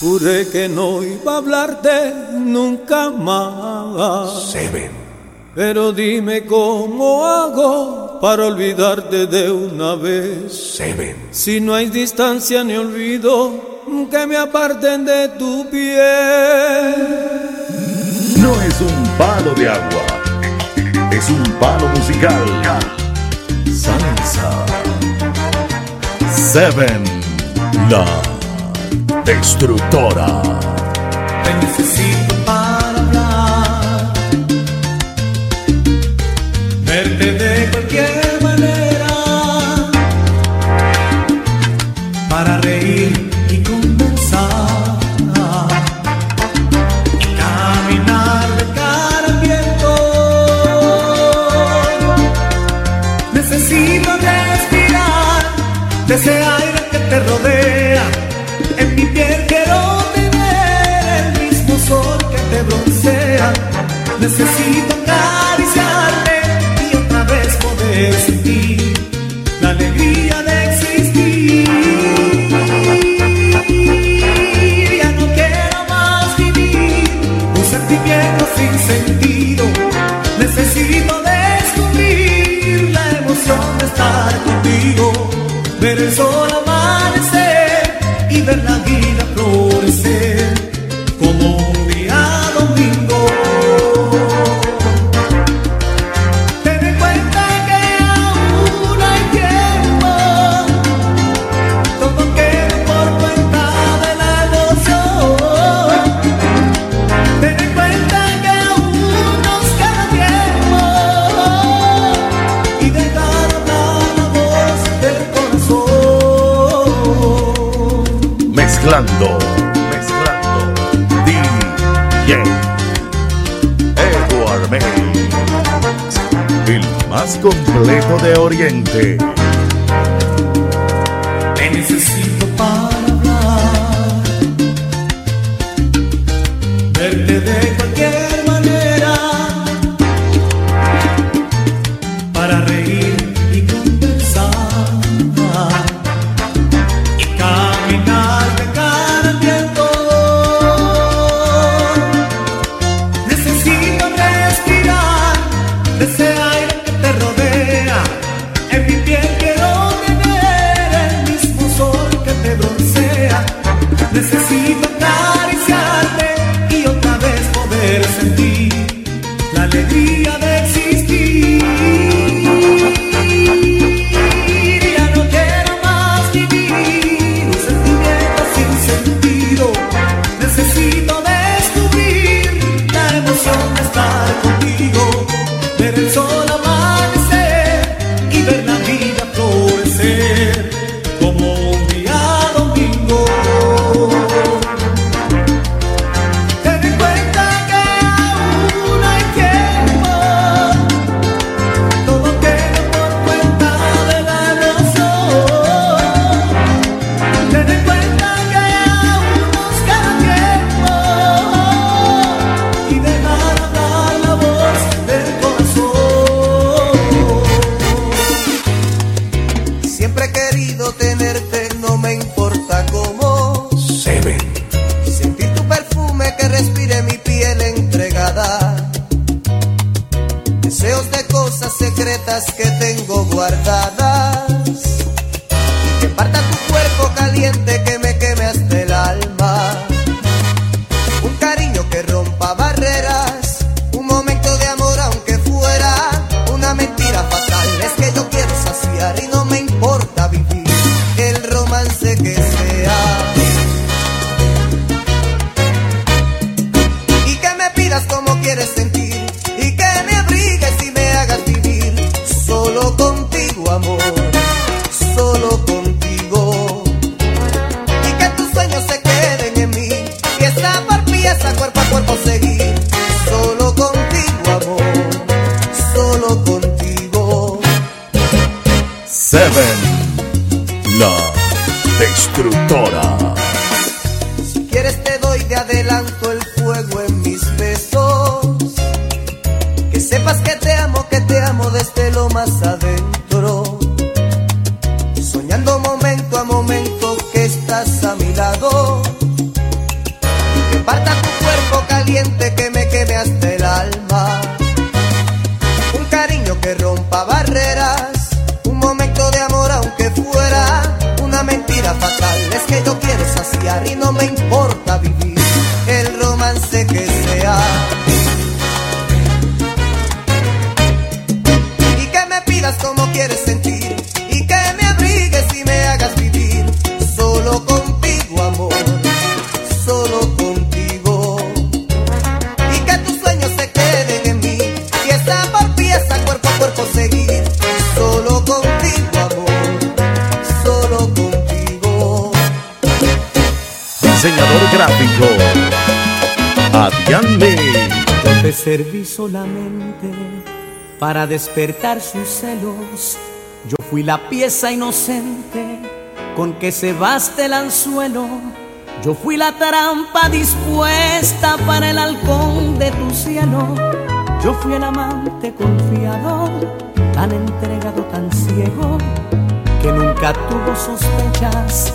Juré que no iba a hablarte nunca más. Seven. Pero dime cómo hago para olvidarte de una vez. Seven. Si no hay distancia ni olvido, que me aparten de tu piel. No es un palo de agua, es un palo musical. Salsa. Seven. Love destructora. Te necesito completo de Oriente. destructora. Si quieres no me para despertar sus celos. Yo fui la pieza inocente con que cebaste el anzuelo. Yo fui la trampa dispuesta para el halcón de tu cielo. Yo fui el amante confiado, tan entregado, tan ciego, que nunca tuvo sospechas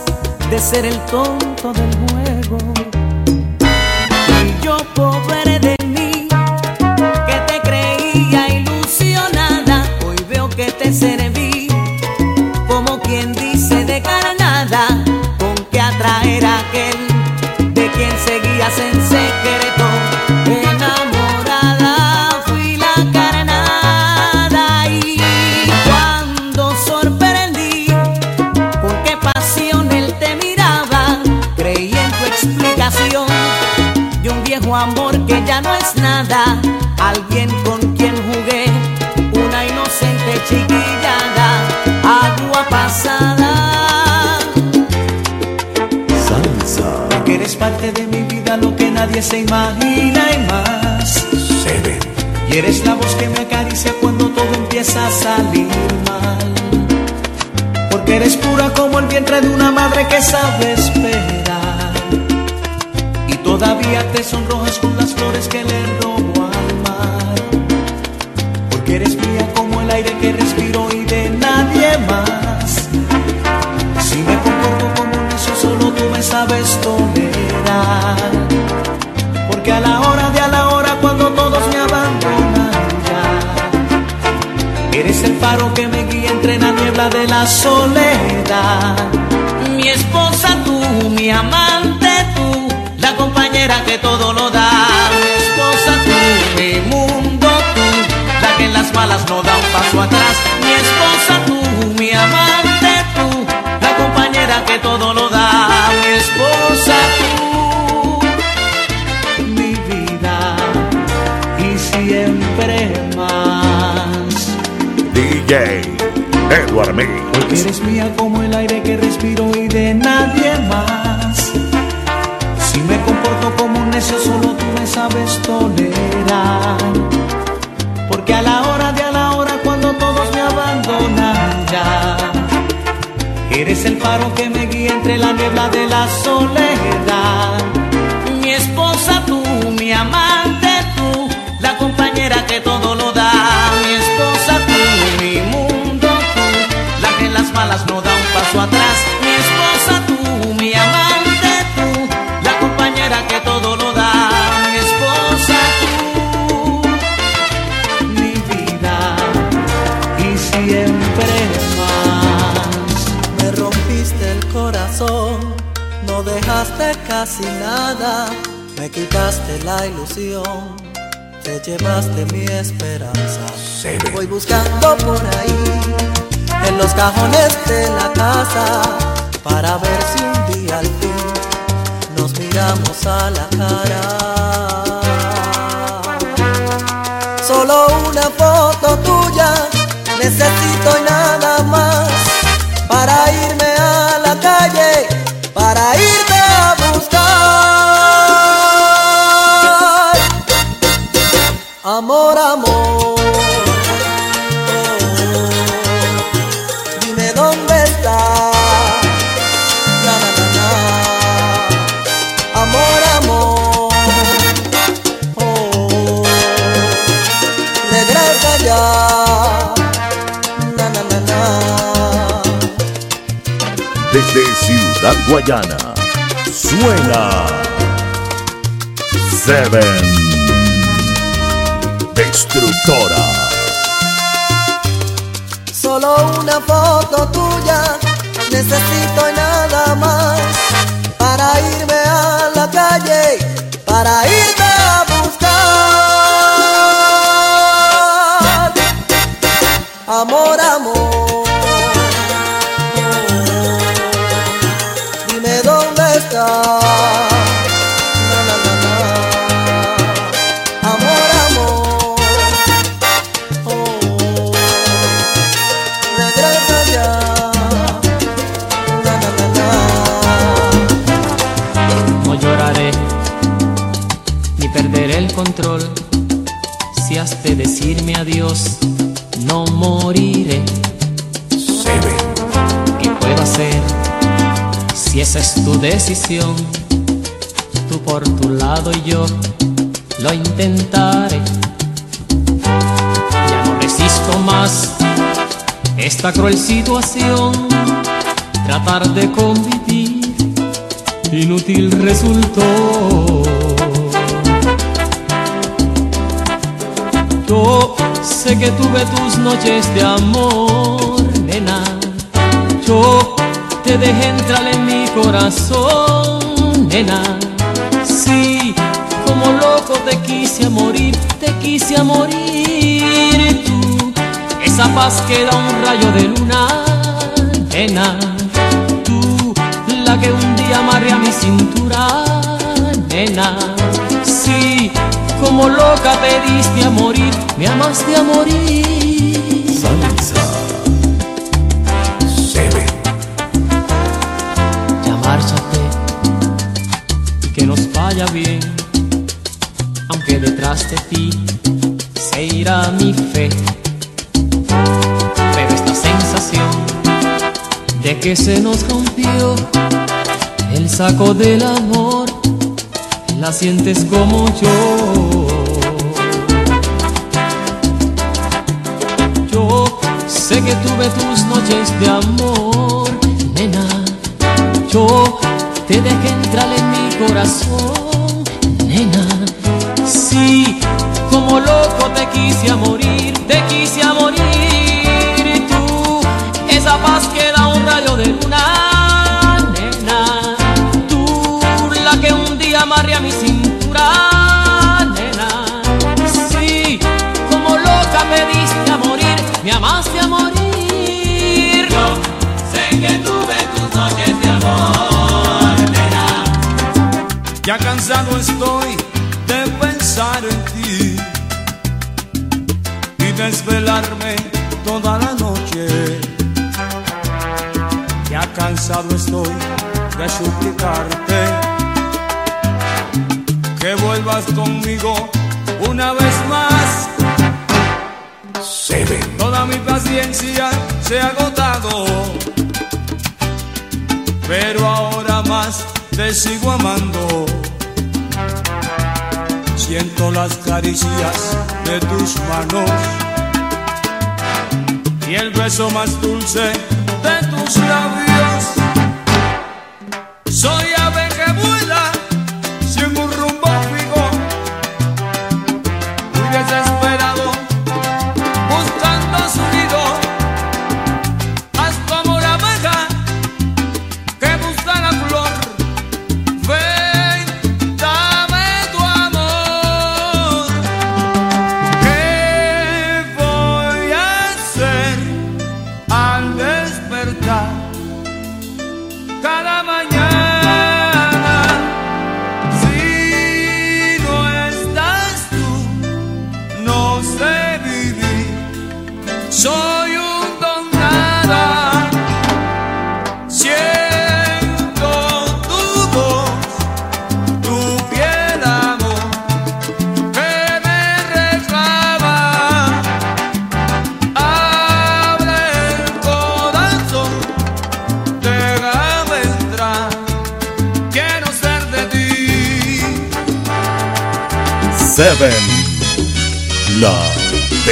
de ser el tonto del juego. Malas no da un paso atrás. Mi esposa tú, mi amante tú, la compañera que todo lo da. Mi esposa tú mi vida y siempre más. DJ Edward Me. Porque eres mía como el aire que respiro y de nadie más. Si me comporto como un necio, solo tú me sabes tolerar. Porque a la eres el faro que me guía entre la niebla de la soledad. Mi esposa tú, mi amante tú, la compañera que todo lo da. Mi esposa tú, mi mundo tú, la que en las malas no da un paso atrás. Dejaste casi nada, me quitaste la ilusión, te llevaste mi esperanza. Seven. Voy buscando por ahí, en los cajones de la casa, para ver si un día al fin nos miramos a la cara. Solo una foto tuya necesito Guayana. Suena. Seven. Solo una foto tuya necesito nada más esa es tu decisión? Tú por tu lado y yo lo intentaré. Ya no resisto más esta cruel situación. Tratar de convivir, inútil resultó. Yo sé que tuve tus noches de amor, nena. Yo te dejé entrar en mi corazón, nena. Sí, como loco te quise morir, te quise morir. Tú, esa paz que da un rayo de luna, nena. Tú, la que un día amarré a mi cintura, nena. Sí como loca pediste a morir, me amaste a morir. Bien, aunque detrás de ti se irá mi fe. Pero esta sensación de que se nos rompió el saco del amor la sientes como yo. Yo sé que tuve tus noches de amor, nena. Yo te dejé entrar en mi corazón, nena. Sí, como loco te quise a morir, te quise a morir. Cansado estoy de pensar en ti y desvelarme toda la noche. Ya cansado estoy de suplicarte que vuelvas conmigo una vez más. Toda mi paciencia se ha agotado, pero ahora más te sigo amando. Siento las caricias de tus manos y el beso más dulce de tus labios.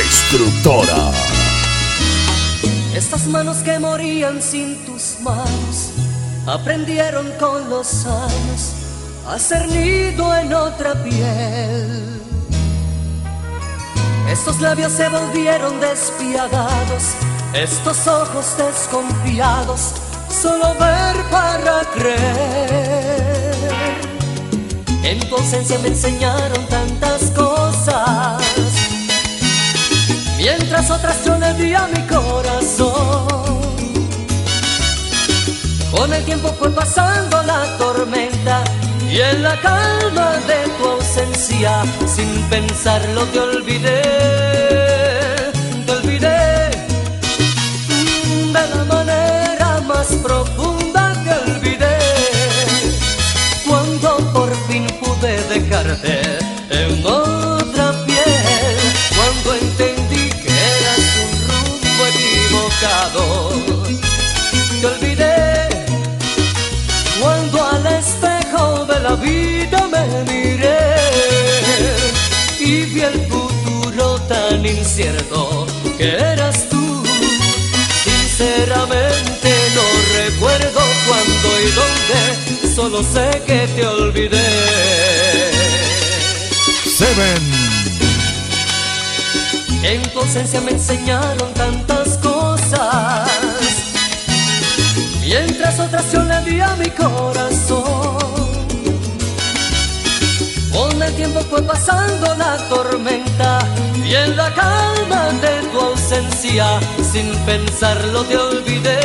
Destructora. Estas manos que morían sin tus manos aprendieron con los años a ser nido en otra piel. Estos labios se volvieron despiadados, estos ojos desconfiados solo ver para creer. En tu ausencia me enseñaron tantas cosas, mientras otras yo le di a mi corazón. Con el tiempo fue pasando la tormenta y en la calma de tu ausencia, sin pensarlo te olvidé, tan incierto que eras tú. Sinceramente no recuerdo cuándo y dónde, solo sé que te olvidé. Seven. En tu ausencia me enseñaron tantas cosas, mientras otras yo le di a mi corazón. Con el tiempo fue pasando la tormenta y en la calma de tu ausencia, sin pensarlo te olvidé,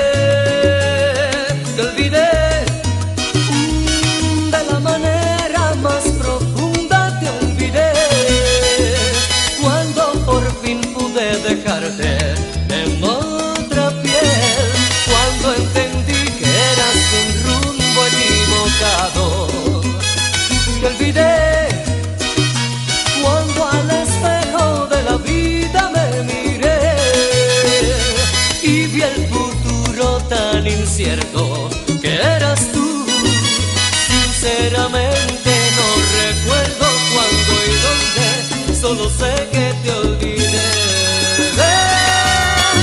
Sinceramente no recuerdo cuándo y dónde, solo sé que te olvidé.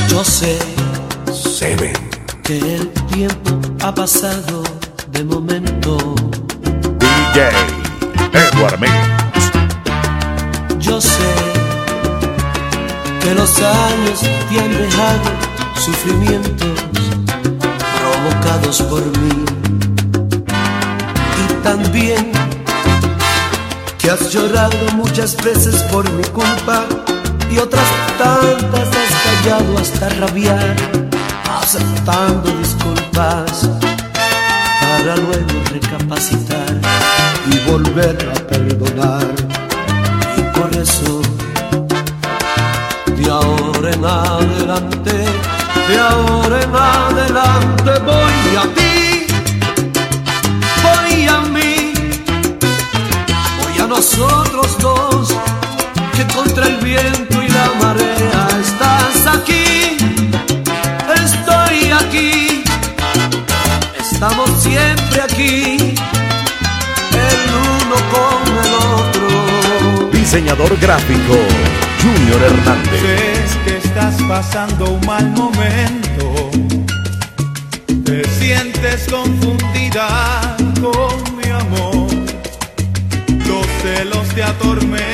Yo sé Seven. que el tiempo ha pasado de momento. DJ Edward Mix. Yo sé que los años te han dejado sufrimientos provocados por mí. También que has llorado muchas veces por mi culpa y otras tantas has callado hasta rabiar, aceptando disculpas para luego recapacitar y volver a perdonar. Y por eso, de ahora en adelante, de ahora en adelante voy a ti, nosotros dos, que contra el viento y la marea estás aquí, estoy aquí, estamos siempre aquí, el uno con el otro. Diseñador gráfico Junior Hernández. Sé que estás pasando un mal momento. Te sientes confundida celos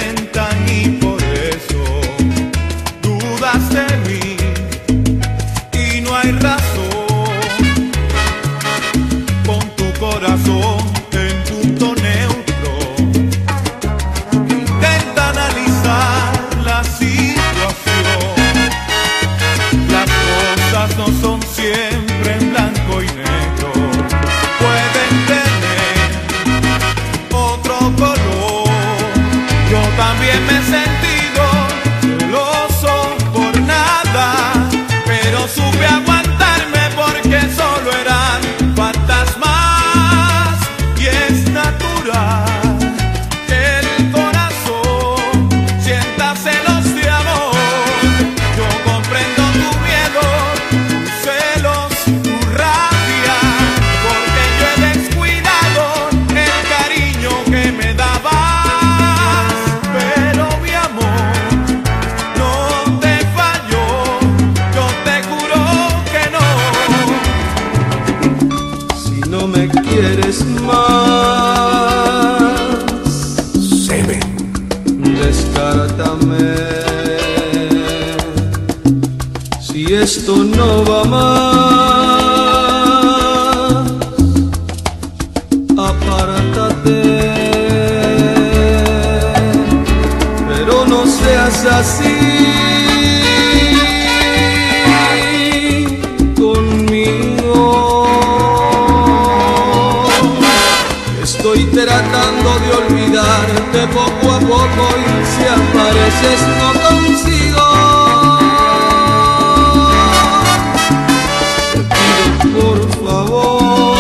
de poco a poco y si apareces no consigo. Por favor,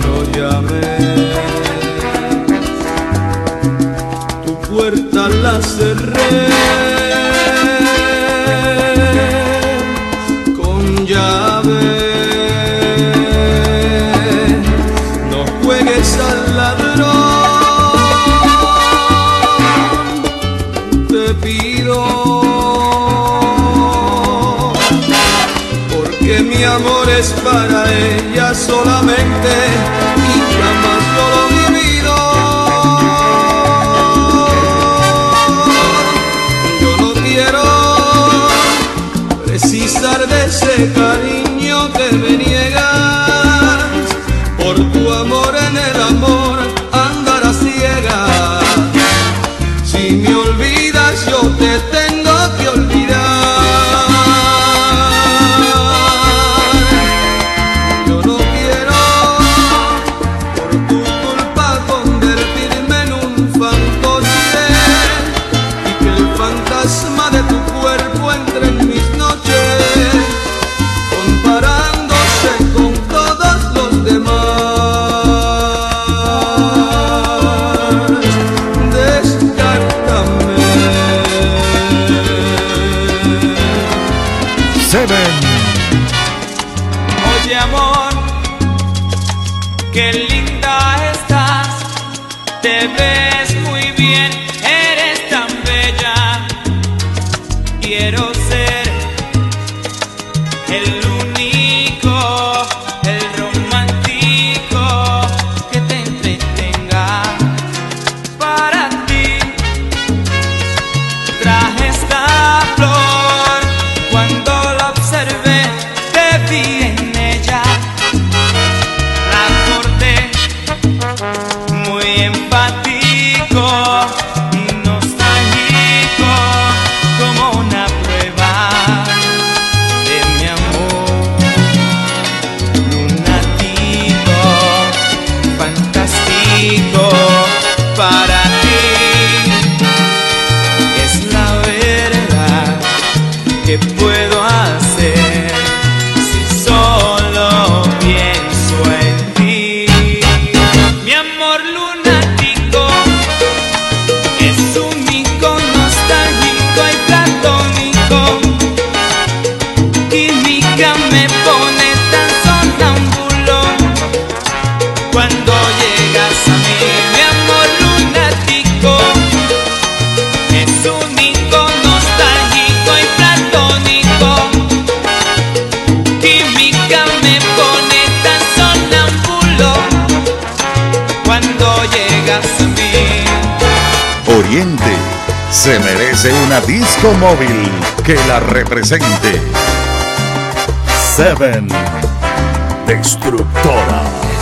no llames, tu puerta la cerré. es para él. de una disco móvil que la represente. Seven Destructora.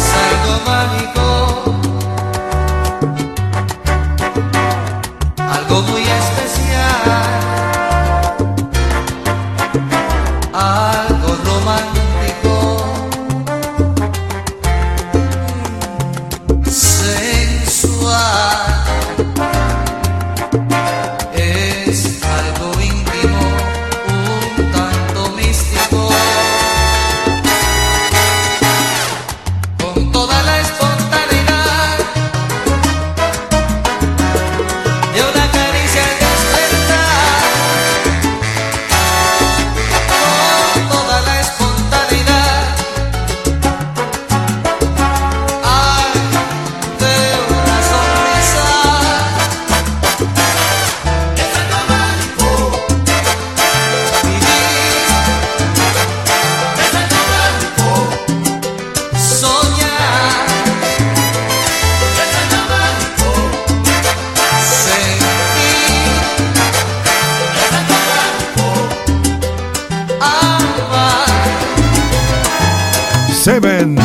Seven.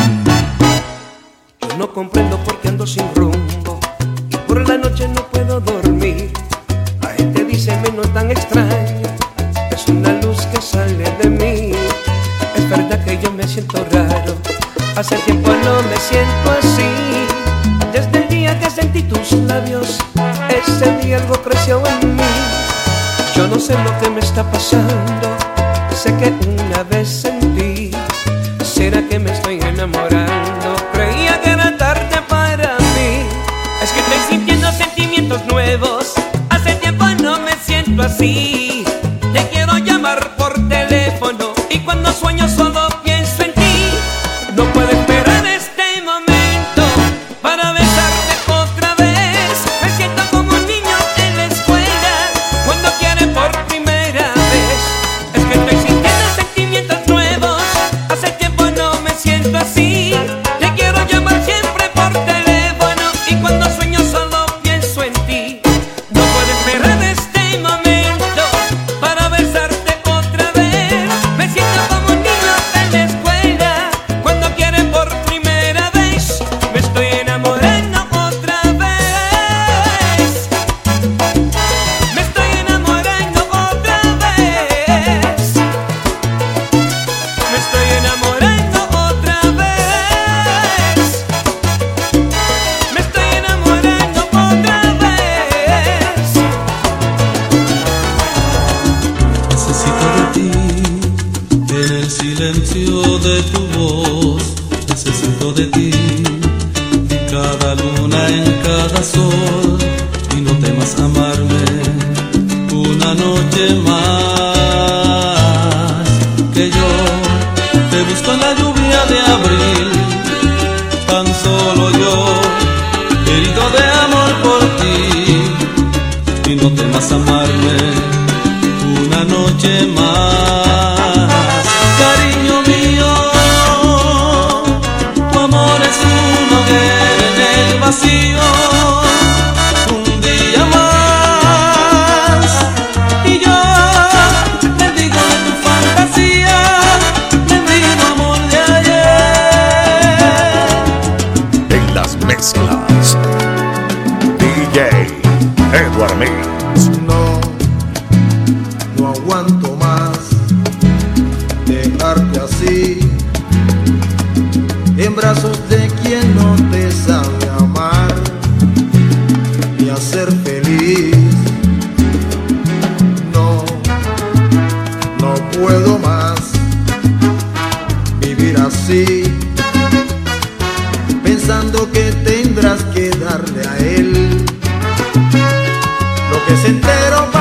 Yo no comprendo por qué ando sin rumbo y por la noche no puedo dormir. La gente dice menos tan extraño. es una luz que sale de mí. Es verdad que yo me siento raro, hace tiempo no me siento así. Desde el día que sentí tus labios, ese día algo creció en mí. Yo no sé lo que me está pasando así, pensando que tendrás que darle a él lo que se entero.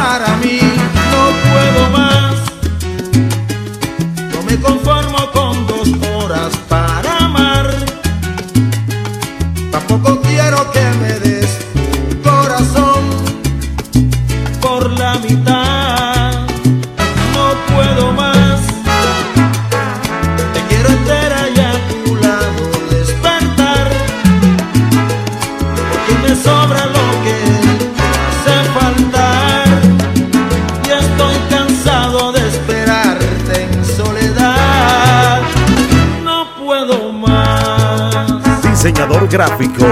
gráfico.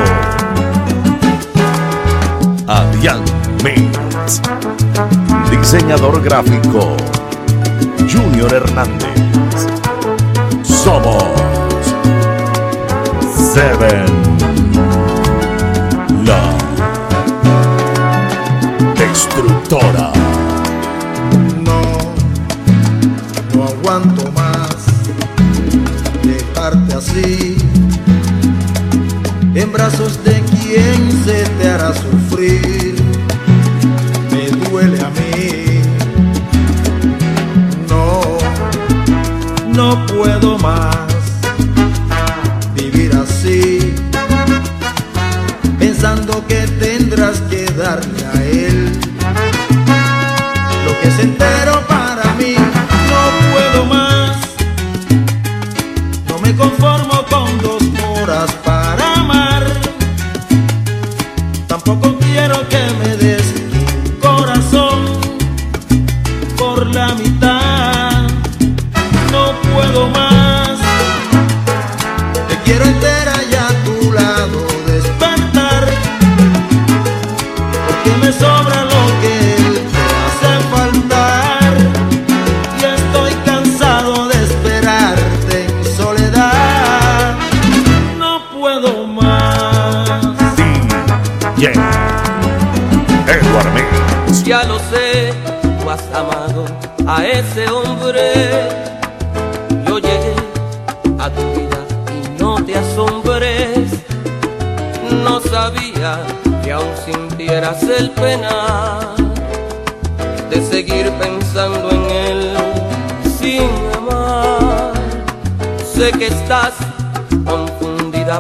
Adrián Mintz, diseñador gráfico. Junior Hernández. Somos Seven La Destructora. No, no aguanto más de parte así brazos de quien se te hará sufrir. Me duele a mí. No, no puedo más vivir así, pensando que tendrás que darle a él lo que se entero para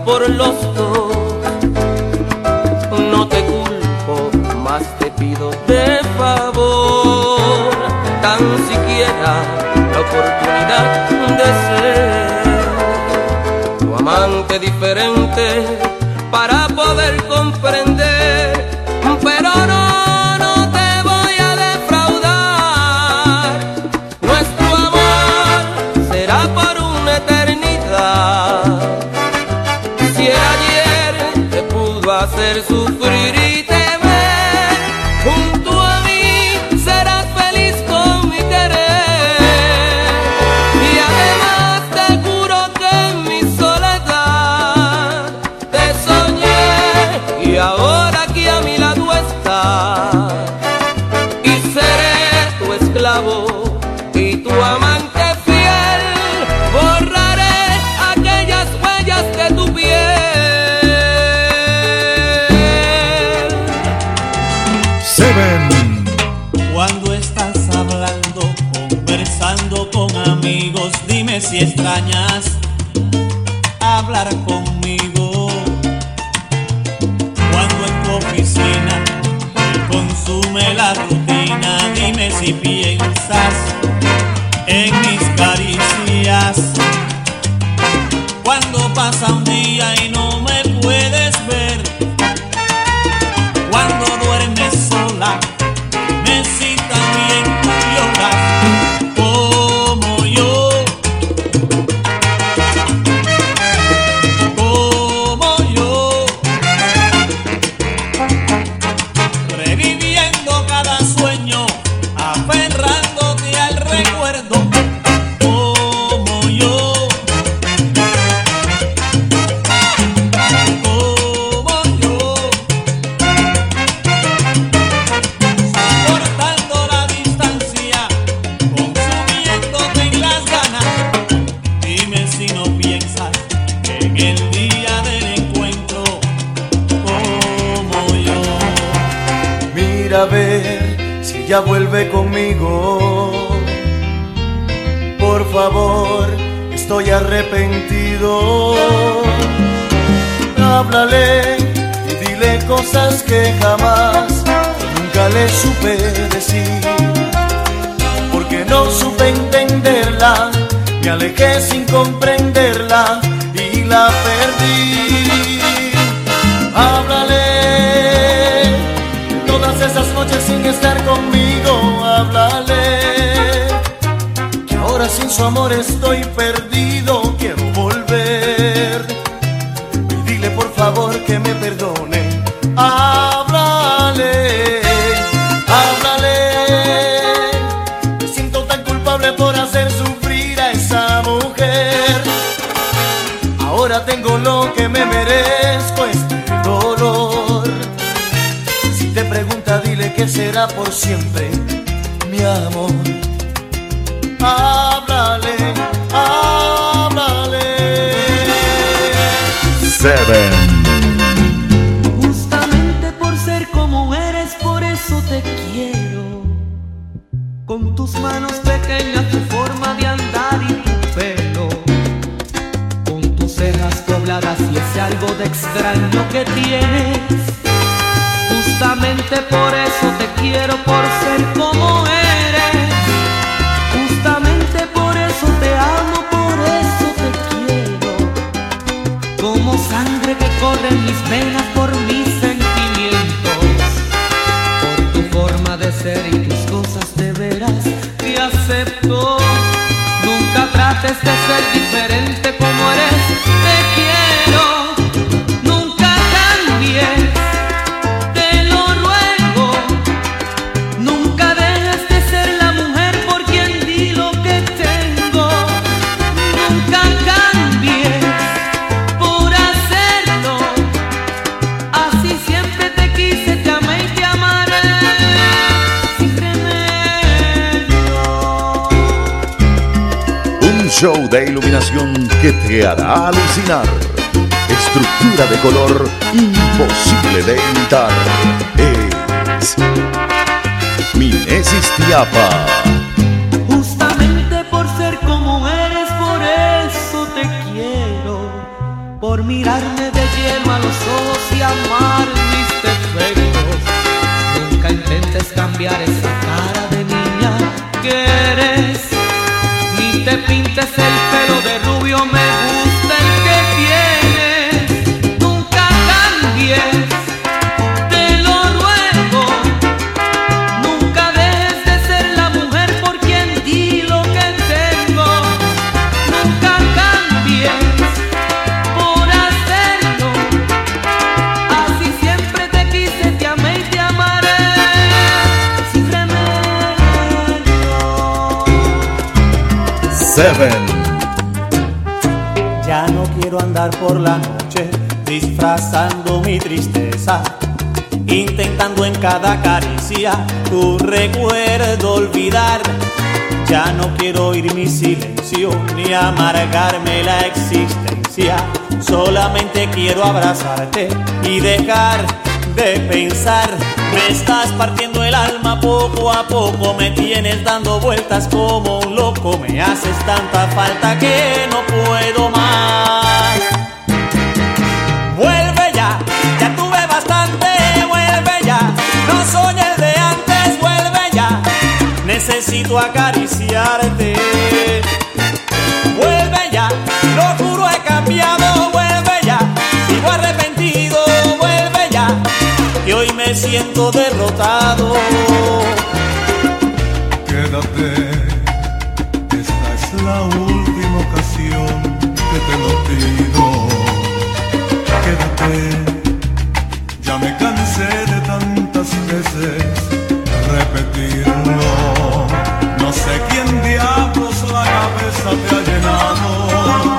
por los dos. No te culpo, más te pido de favor, tan siquiera la oportunidad de ser tu amante diferente para poder comprender, conmigo. Por favor, estoy arrepentido. Háblale y dile cosas que jamás nunca le supe decir. Porque no supe entenderla, me alejé sin comprenderla y la perdí. Háblale todas esas noches estar conmigo, háblale. Que ahora sin su amor estoy perdido, será por siempre, mi amor. Háblale, háblale. Seven. Justamente por ser como eres, por eso te quiero. Con tus manos pequeñas, tu forma de andar y tu pelo. Con tus cejas dobladas y ese algo de extraño que tienes. Justamente por eso te quiero, por ser como eres. Justamente por eso te amo, por eso te quiero como sangre que corre en mis venas por mis sentimientos, por tu forma de ser y tus cosas de veras te acepto. Nunca trates de ser diferente como eres, show de iluminación que te hará alucinar. Estructura de color imposible de imitar. Es Minesis Tiapa. Justamente por ser como eres, por eso te quiero. Por mirarme de lleno a los ojos y amar Seven. Ya no quiero andar por la noche disfrazando mi tristeza, intentando en cada caricia tu recuerdo olvidar. Ya no quiero oír mi silencio ni amargarme la existencia. Solamente quiero abrazarte y dejar de pensar. Me estás partiendo el alma poco a poco, me tienes dando vueltas como un loco. Me haces tanta falta que no puedo más. Vuelve ya, ya tuve bastante, vuelve ya. No soy el de antes, vuelve ya. Necesito acariciarte. Siento derrotado. Quédate, esta es la última ocasión que te lo pido. Quédate, ya me cansé de tantas veces repetirlo. No sé quién diablos la cabeza te ha llenado,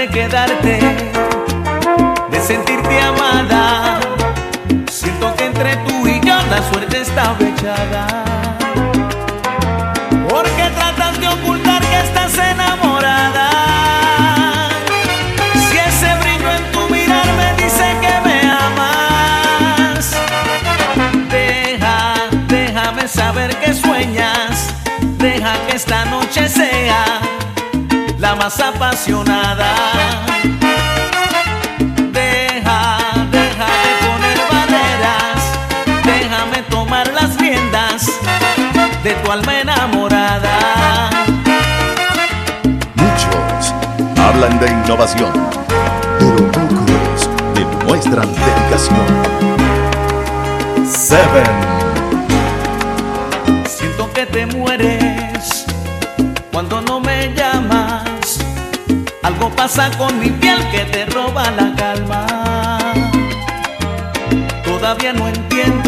de quedarte, de sentirte amada. Siento que entre tú y yo la suerte está fechada. Porque tratas de ocultar que estás enamorada. Si ese brillo en tu mirar me dice que me amas, deja, déjame saber que sueñas. Deja que esta noche sea la más apasionada. tomar las riendas de tu alma enamorada. Muchos hablan de innovación, pero pocos demuestran dedicación. Seven. Siento que te mueres cuando no me llamas. Algo pasa con mi piel que te roba la calma. Todavía no entiendo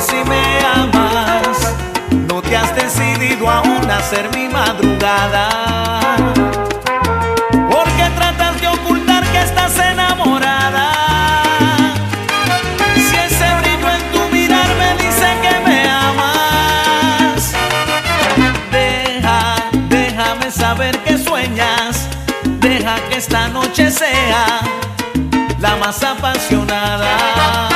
si me amas, no te has decidido aún a ser mi madrugada. Porque tratas de ocultar que estás enamorada. Si ese brillo en tu mirar me dice que me amas, deja, déjame saber que sueñas. Deja que esta noche sea la más apasionada.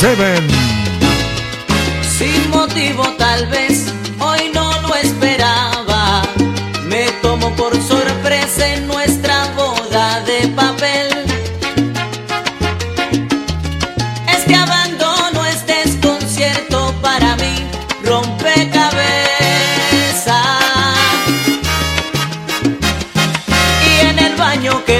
Seven. Sin motivo tal vez, hoy no lo esperaba. Me tomo por sorpresa en nuestra boda de papel. Este abandono es desconcierto para mí, rompecabezas. Y en el baño que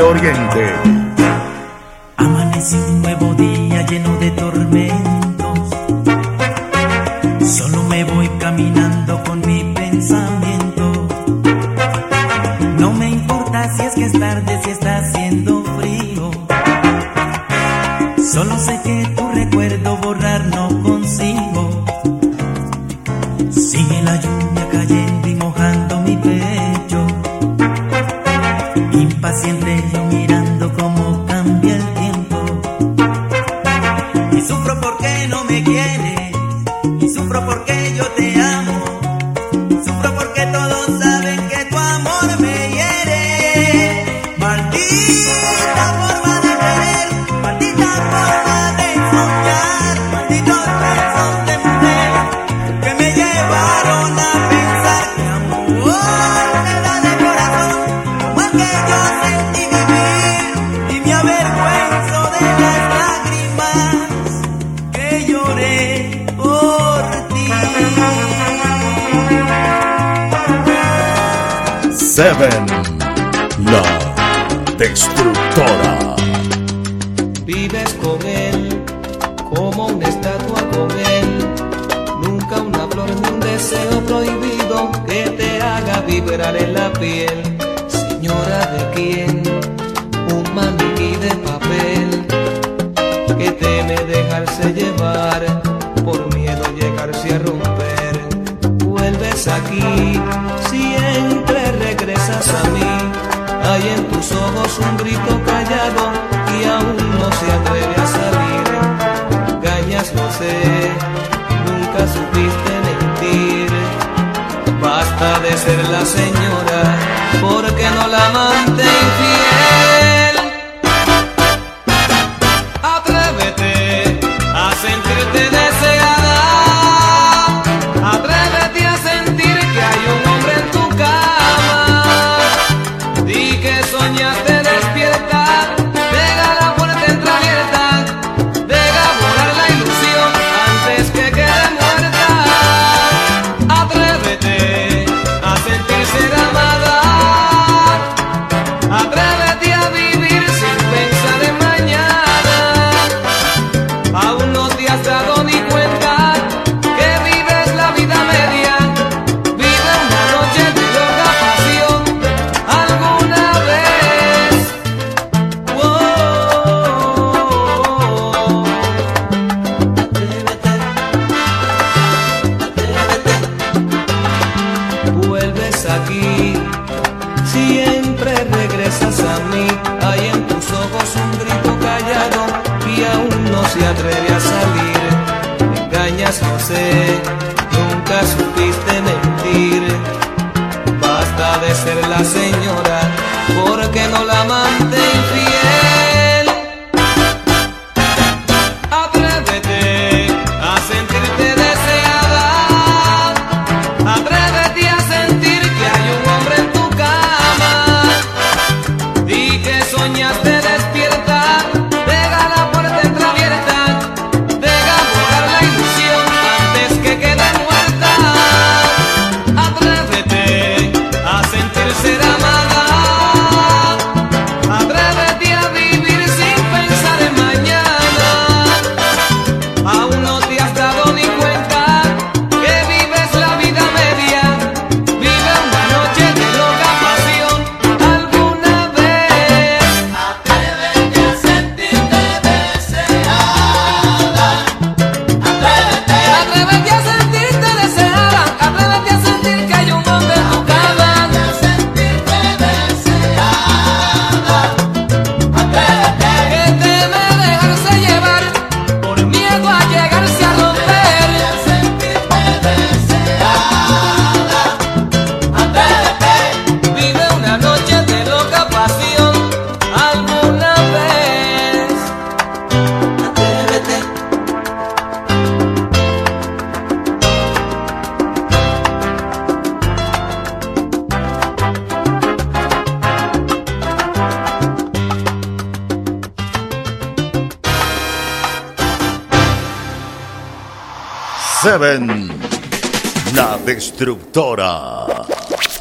Oriente. heaven.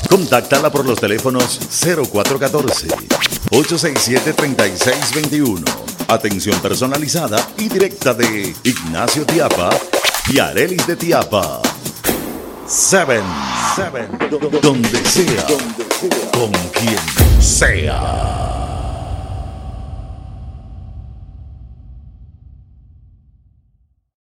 Contáctala por los teléfonos 0414-867-3621. Atención personalizada y directa de Ignacio Tiapa y Arelis de Tiapa. Seven, Seven, donde sea, donde sea, con quien sea.